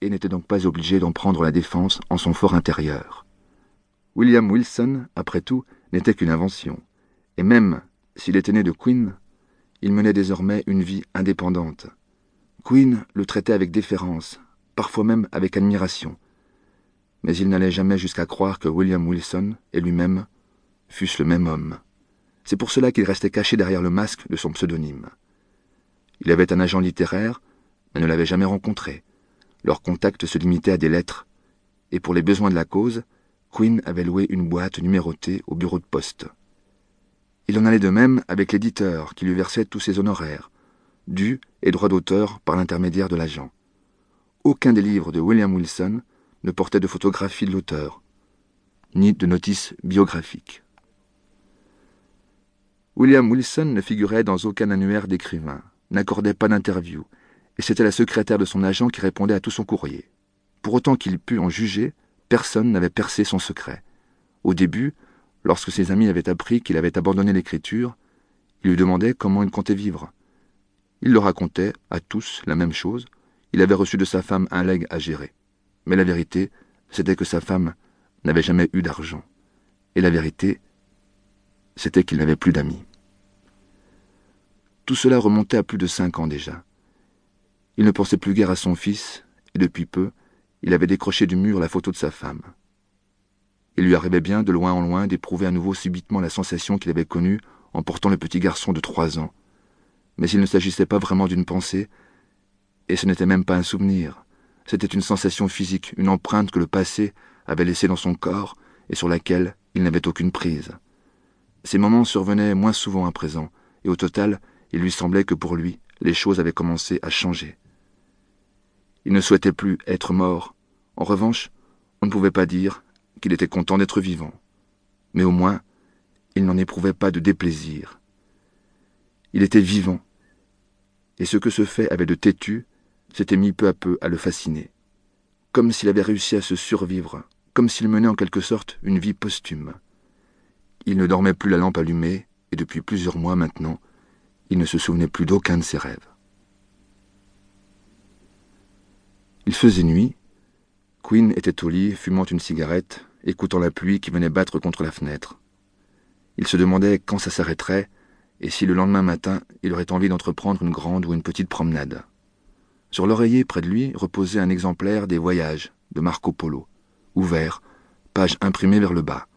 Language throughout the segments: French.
et n'était donc pas obligé d'en prendre la défense en son fort intérieur. William Wilson, après tout, n'était qu'une invention, et même s'il était né de Queen, il menait désormais une vie indépendante. Queen le traitait avec déférence, parfois même avec admiration, mais il n'allait jamais jusqu'à croire que William Wilson et lui-même fussent le même homme. C'est pour cela qu'il restait caché derrière le masque de son pseudonyme. Il avait un agent littéraire, mais ne l'avait jamais rencontré. Leur contact se limitait à des lettres, et pour les besoins de la cause, Quinn avait loué une boîte numérotée au bureau de poste. Il en allait de même avec l'éditeur qui lui versait tous ses honoraires, dus et droits d'auteur par l'intermédiaire de l'agent. Aucun des livres de William Wilson ne portait de photographie de l'auteur, ni de notice biographique. William Wilson ne figurait dans aucun annuaire d'écrivain, n'accordait pas d'interview, et c'était la secrétaire de son agent qui répondait à tout son courrier. Pour autant qu'il pût en juger, personne n'avait percé son secret. Au début, lorsque ses amis avaient appris qu'il avait abandonné l'écriture, ils lui demandaient comment il comptait vivre. Il leur racontait, à tous, la même chose. Il avait reçu de sa femme un legs à gérer. Mais la vérité, c'était que sa femme n'avait jamais eu d'argent. Et la vérité, c'était qu'il n'avait plus d'amis. Tout cela remontait à plus de cinq ans déjà. Il ne pensait plus guère à son fils, et depuis peu, il avait décroché du mur la photo de sa femme. Il lui arrivait bien, de loin en loin, d'éprouver à nouveau subitement la sensation qu'il avait connue en portant le petit garçon de trois ans. Mais il ne s'agissait pas vraiment d'une pensée, et ce n'était même pas un souvenir. C'était une sensation physique, une empreinte que le passé avait laissée dans son corps et sur laquelle il n'avait aucune prise. Ces moments survenaient moins souvent à présent, et au total, il lui semblait que pour lui, les choses avaient commencé à changer. Il ne souhaitait plus être mort. En revanche, on ne pouvait pas dire qu'il était content d'être vivant. Mais au moins, il n'en éprouvait pas de déplaisir. Il était vivant. Et ce que ce fait avait de têtu s'était mis peu à peu à le fasciner. Comme s'il avait réussi à se survivre, comme s'il menait en quelque sorte une vie posthume. Il ne dormait plus la lampe allumée, et depuis plusieurs mois maintenant, il ne se souvenait plus d'aucun de ses rêves. Il faisait nuit. Quinn était au lit, fumant une cigarette, écoutant la pluie qui venait battre contre la fenêtre. Il se demandait quand ça s'arrêterait et si le lendemain matin il aurait envie d'entreprendre une grande ou une petite promenade. Sur l'oreiller près de lui reposait un exemplaire des Voyages de Marco Polo, ouvert, page imprimée vers le bas.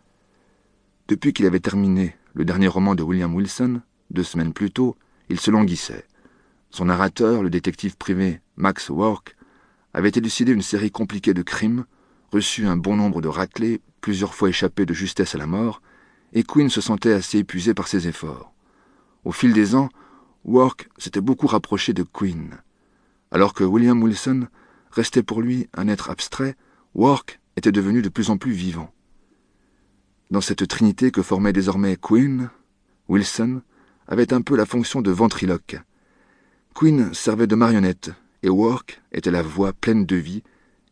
Depuis qu'il avait terminé le dernier roman de William Wilson, deux semaines plus tôt, il se languissait. Son narrateur, le détective privé Max Work, avait élucidé une série compliquée de crimes, reçu un bon nombre de raclés, plusieurs fois échappé de justesse à la mort, et Quinn se sentait assez épuisé par ses efforts. Au fil des ans, Work s'était beaucoup rapproché de Quinn. Alors que William Wilson restait pour lui un être abstrait, Work était devenu de plus en plus vivant. Dans cette trinité que formait désormais Quinn, Wilson avait un peu la fonction de ventriloque. Quinn servait de marionnette, et Work était la voix pleine de vie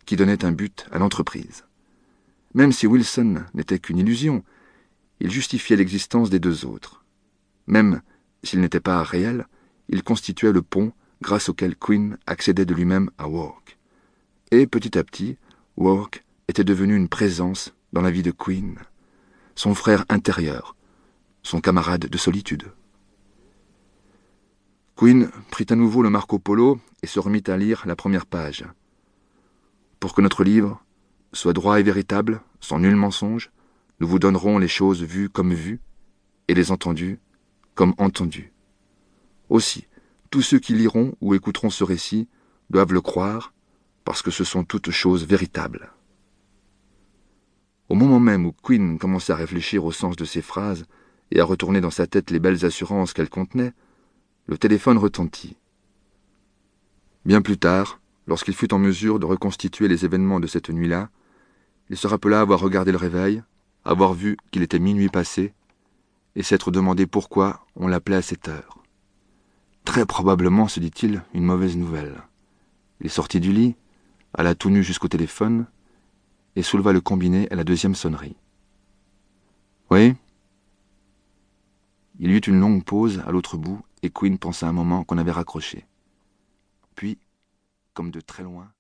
qui donnait un but à l'entreprise. Même si Wilson n'était qu'une illusion, il justifiait l'existence des deux autres. Même s'il n'était pas réel, il constituait le pont grâce auquel Quinn accédait de lui-même à Work. Et petit à petit, Work était devenu une présence dans la vie de Quinn, son frère intérieur, son camarade de solitude. Quinn prit à nouveau le Marco Polo et se remit à lire la première page. Pour que notre livre soit droit et véritable, sans nul mensonge, nous vous donnerons les choses vues comme vues, et les entendues comme entendues. Aussi, tous ceux qui liront ou écouteront ce récit doivent le croire, parce que ce sont toutes choses véritables. Au moment même où Quinn commençait à réfléchir au sens de ces phrases et à retourner dans sa tête les belles assurances qu'elles contenaient, le téléphone retentit. Bien plus tard, lorsqu'il fut en mesure de reconstituer les événements de cette nuit-là, il se rappela avoir regardé le réveil, avoir vu qu'il était minuit passé, et s'être demandé pourquoi on l'appelait à cette heure. Très probablement, se dit-il, une mauvaise nouvelle. Il sortit du lit, alla tout nu jusqu'au téléphone, et souleva le combiné à la deuxième sonnerie. Oui? Il y eut une longue pause à l'autre bout, et Quinn pensa un moment qu'on avait raccroché. Puis, comme de très loin,